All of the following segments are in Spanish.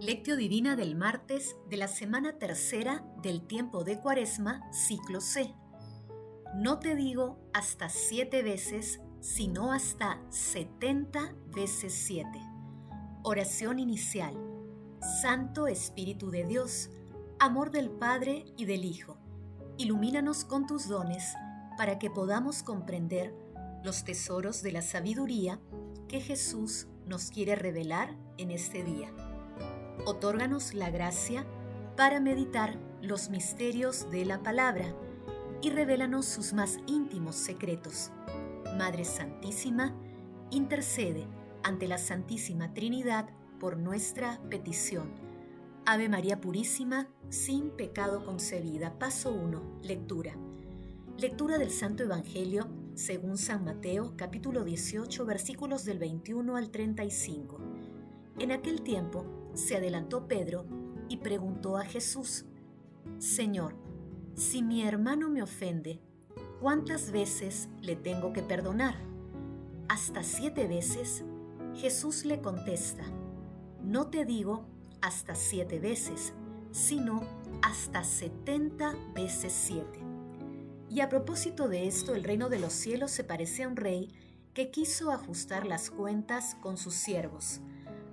Lectio Divina del martes de la semana tercera del tiempo de Cuaresma, ciclo C. No te digo hasta siete veces, sino hasta setenta veces siete. Oración inicial. Santo Espíritu de Dios, amor del Padre y del Hijo, ilumínanos con tus dones para que podamos comprender los tesoros de la sabiduría que Jesús nos quiere revelar en este día otórganos la gracia para meditar los misterios de la palabra y revélanos sus más íntimos secretos. Madre Santísima, intercede ante la Santísima Trinidad por nuestra petición. Ave María Purísima, sin pecado concebida. Paso 1. Lectura. Lectura del Santo Evangelio según San Mateo, capítulo 18, versículos del 21 al 35. En aquel tiempo, se adelantó Pedro y preguntó a Jesús, Señor, si mi hermano me ofende, ¿cuántas veces le tengo que perdonar? ¿Hasta siete veces? Jesús le contesta, no te digo hasta siete veces, sino hasta setenta veces siete. Y a propósito de esto, el reino de los cielos se parece a un rey que quiso ajustar las cuentas con sus siervos.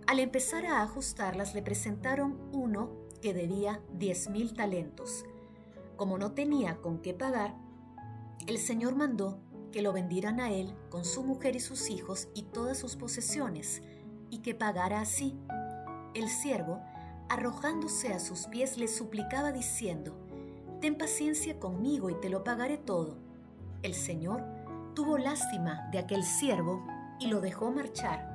Al empezar a ajustarlas le presentaron uno que debía diez mil talentos. Como no tenía con qué pagar, el Señor mandó que lo vendieran a él con su mujer y sus hijos y todas sus posesiones, y que pagara así. El siervo, arrojándose a sus pies, le suplicaba diciendo, Ten paciencia conmigo y te lo pagaré todo. El Señor tuvo lástima de aquel siervo y lo dejó marchar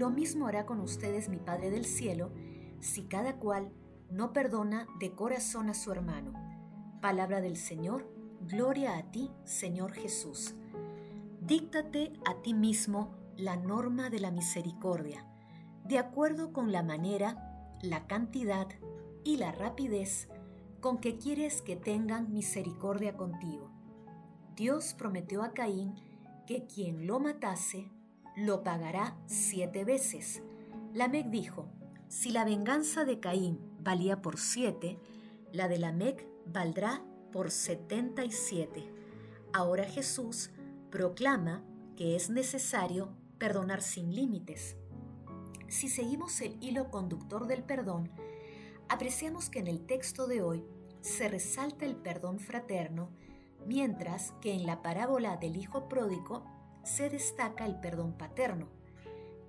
Lo mismo hará con ustedes mi Padre del Cielo, si cada cual no perdona de corazón a su hermano. Palabra del Señor, gloria a ti, Señor Jesús. Díctate a ti mismo la norma de la misericordia, de acuerdo con la manera, la cantidad y la rapidez con que quieres que tengan misericordia contigo. Dios prometió a Caín que quien lo matase lo pagará siete veces. Lamec dijo, si la venganza de Caín valía por siete, la de Lamec valdrá por setenta y siete. Ahora Jesús proclama que es necesario perdonar sin límites. Si seguimos el hilo conductor del perdón, apreciamos que en el texto de hoy se resalta el perdón fraterno, mientras que en la parábola del Hijo Pródigo se destaca el perdón paterno.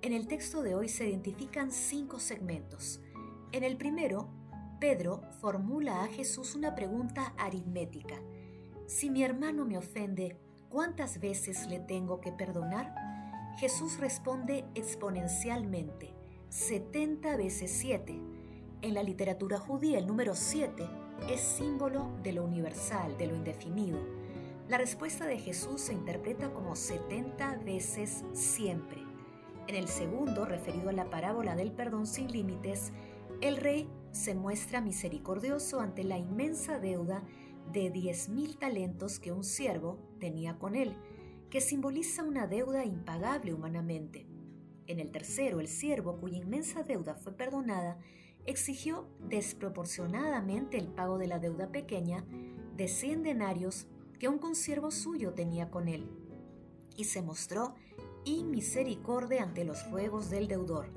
En el texto de hoy se identifican cinco segmentos. En el primero, Pedro formula a Jesús una pregunta aritmética. Si mi hermano me ofende, ¿cuántas veces le tengo que perdonar? Jesús responde exponencialmente, 70 veces 7. En la literatura judía el número 7 es símbolo de lo universal, de lo indefinido la respuesta de Jesús se interpreta como 70 veces siempre. En el segundo, referido a la parábola del perdón sin límites, el rey se muestra misericordioso ante la inmensa deuda de 10.000 talentos que un siervo tenía con él, que simboliza una deuda impagable humanamente. En el tercero, el siervo, cuya inmensa deuda fue perdonada, exigió desproporcionadamente el pago de la deuda pequeña de 100 denarios que un consiervo suyo tenía con él, y se mostró inmisericorde ante los ruegos del deudor.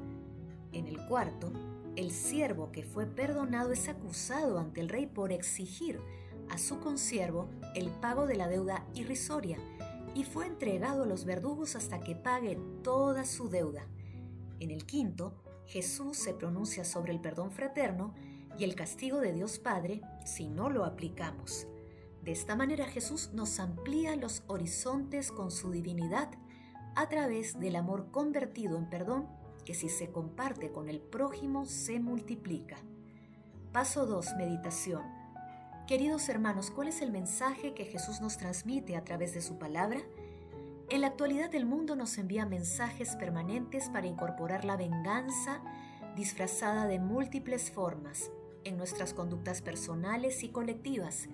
En el cuarto, el siervo que fue perdonado es acusado ante el rey por exigir a su consiervo el pago de la deuda irrisoria y fue entregado a los verdugos hasta que pague toda su deuda. En el quinto, Jesús se pronuncia sobre el perdón fraterno y el castigo de Dios Padre si no lo aplicamos. De esta manera Jesús nos amplía los horizontes con su divinidad a través del amor convertido en perdón que si se comparte con el prójimo se multiplica. Paso 2. Meditación. Queridos hermanos, ¿cuál es el mensaje que Jesús nos transmite a través de su palabra? En la actualidad el mundo nos envía mensajes permanentes para incorporar la venganza disfrazada de múltiples formas en nuestras conductas personales y colectivas.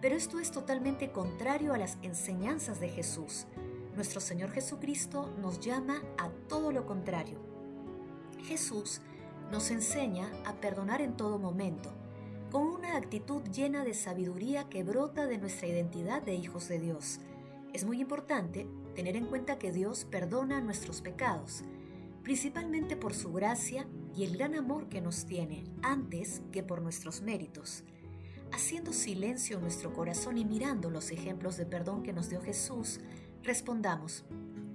Pero esto es totalmente contrario a las enseñanzas de Jesús. Nuestro Señor Jesucristo nos llama a todo lo contrario. Jesús nos enseña a perdonar en todo momento, con una actitud llena de sabiduría que brota de nuestra identidad de hijos de Dios. Es muy importante tener en cuenta que Dios perdona nuestros pecados, principalmente por su gracia y el gran amor que nos tiene, antes que por nuestros méritos. Haciendo silencio en nuestro corazón y mirando los ejemplos de perdón que nos dio Jesús, respondamos,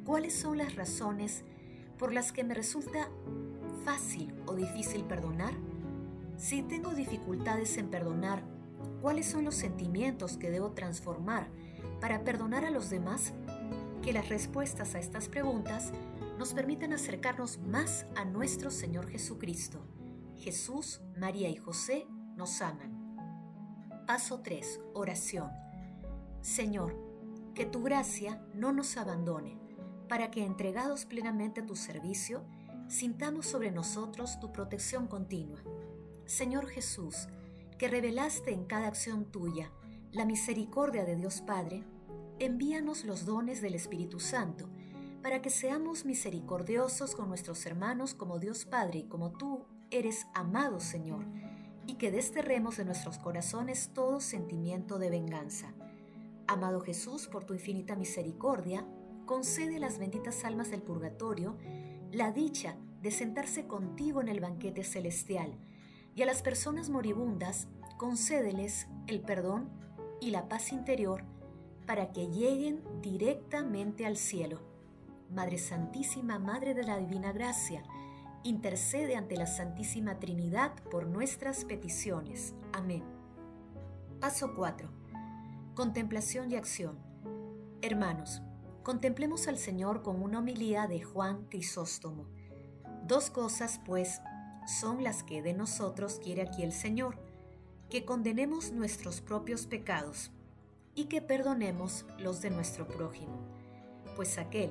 ¿cuáles son las razones por las que me resulta fácil o difícil perdonar? Si tengo dificultades en perdonar, ¿cuáles son los sentimientos que debo transformar para perdonar a los demás? Que las respuestas a estas preguntas nos permitan acercarnos más a nuestro Señor Jesucristo. Jesús, María y José nos aman. Paso 3. Oración. Señor, que tu gracia no nos abandone, para que entregados plenamente a tu servicio, sintamos sobre nosotros tu protección continua. Señor Jesús, que revelaste en cada acción tuya la misericordia de Dios Padre, envíanos los dones del Espíritu Santo, para que seamos misericordiosos con nuestros hermanos como Dios Padre y como tú eres amado Señor, y que desterremos de nuestros corazones todo sentimiento de venganza. Amado Jesús, por tu infinita misericordia, concede las benditas almas del purgatorio la dicha de sentarse contigo en el banquete celestial, y a las personas moribundas concédeles el perdón y la paz interior para que lleguen directamente al cielo. Madre Santísima, Madre de la Divina Gracia, intercede ante la Santísima Trinidad por nuestras peticiones. Amén. Paso 4. Contemplación y acción. Hermanos, Contemplemos al Señor con una homilía de Juan Crisóstomo. Dos cosas, pues, son las que de nosotros quiere aquí el Señor, que condenemos nuestros propios pecados y que perdonemos los de nuestro prójimo, pues aquel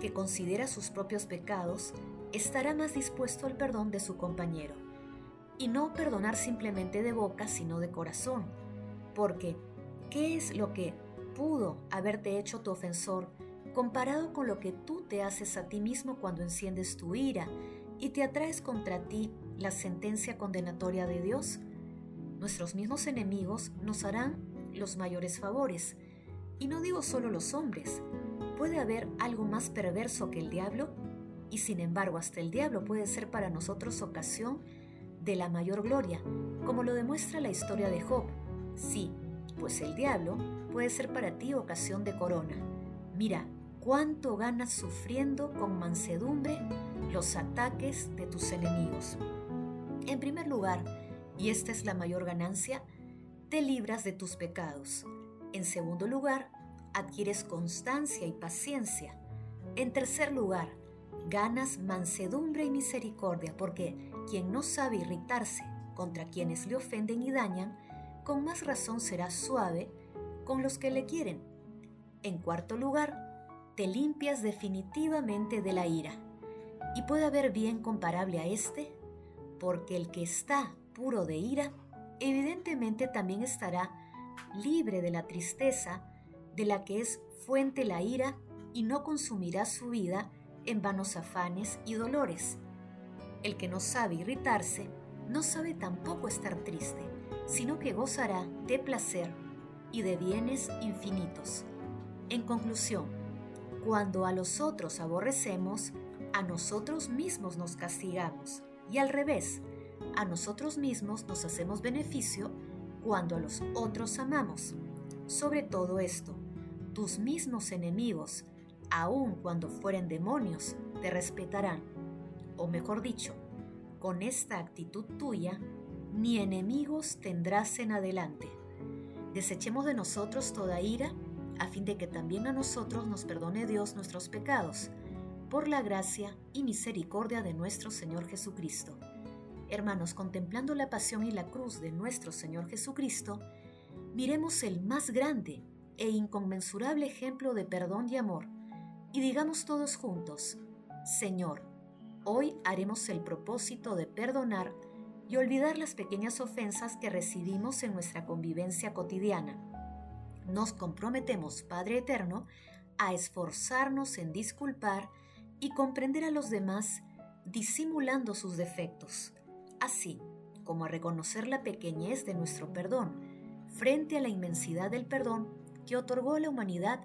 que considera sus propios pecados estará más dispuesto al perdón de su compañero, y no perdonar simplemente de boca, sino de corazón, porque ¿qué es lo que pudo haberte hecho tu ofensor comparado con lo que tú te haces a ti mismo cuando enciendes tu ira y te atraes contra ti la sentencia condenatoria de Dios, nuestros mismos enemigos nos harán los mayores favores. Y no digo solo los hombres, puede haber algo más perverso que el diablo, y sin embargo hasta el diablo puede ser para nosotros ocasión de la mayor gloria, como lo demuestra la historia de Job. Sí, pues el diablo puede ser para ti ocasión de corona. Mira, cuánto ganas sufriendo con mansedumbre los ataques de tus enemigos. En primer lugar, y esta es la mayor ganancia, te libras de tus pecados. En segundo lugar, adquieres constancia y paciencia. En tercer lugar, ganas mansedumbre y misericordia, porque quien no sabe irritarse contra quienes le ofenden y dañan, con más razón será suave con los que le quieren. En cuarto lugar, te limpias definitivamente de la ira. Y puede haber bien comparable a este, porque el que está puro de ira, evidentemente también estará libre de la tristeza de la que es fuente la ira y no consumirá su vida en vanos afanes y dolores. El que no sabe irritarse, no sabe tampoco estar triste, sino que gozará de placer y de bienes infinitos. En conclusión, cuando a los otros aborrecemos, a nosotros mismos nos castigamos y al revés, a nosotros mismos nos hacemos beneficio cuando a los otros amamos. Sobre todo esto, tus mismos enemigos, aun cuando fueren demonios, te respetarán. O mejor dicho, con esta actitud tuya, ni enemigos tendrás en adelante. Desechemos de nosotros toda ira, a fin de que también a nosotros nos perdone Dios nuestros pecados, por la gracia y misericordia de nuestro Señor Jesucristo. Hermanos, contemplando la pasión y la cruz de nuestro Señor Jesucristo, miremos el más grande e inconmensurable ejemplo de perdón y amor, y digamos todos juntos, Señor, hoy haremos el propósito de perdonar y olvidar las pequeñas ofensas que recibimos en nuestra convivencia cotidiana. Nos comprometemos, Padre Eterno, a esforzarnos en disculpar y comprender a los demás disimulando sus defectos, así como a reconocer la pequeñez de nuestro perdón frente a la inmensidad del perdón que otorgó a la humanidad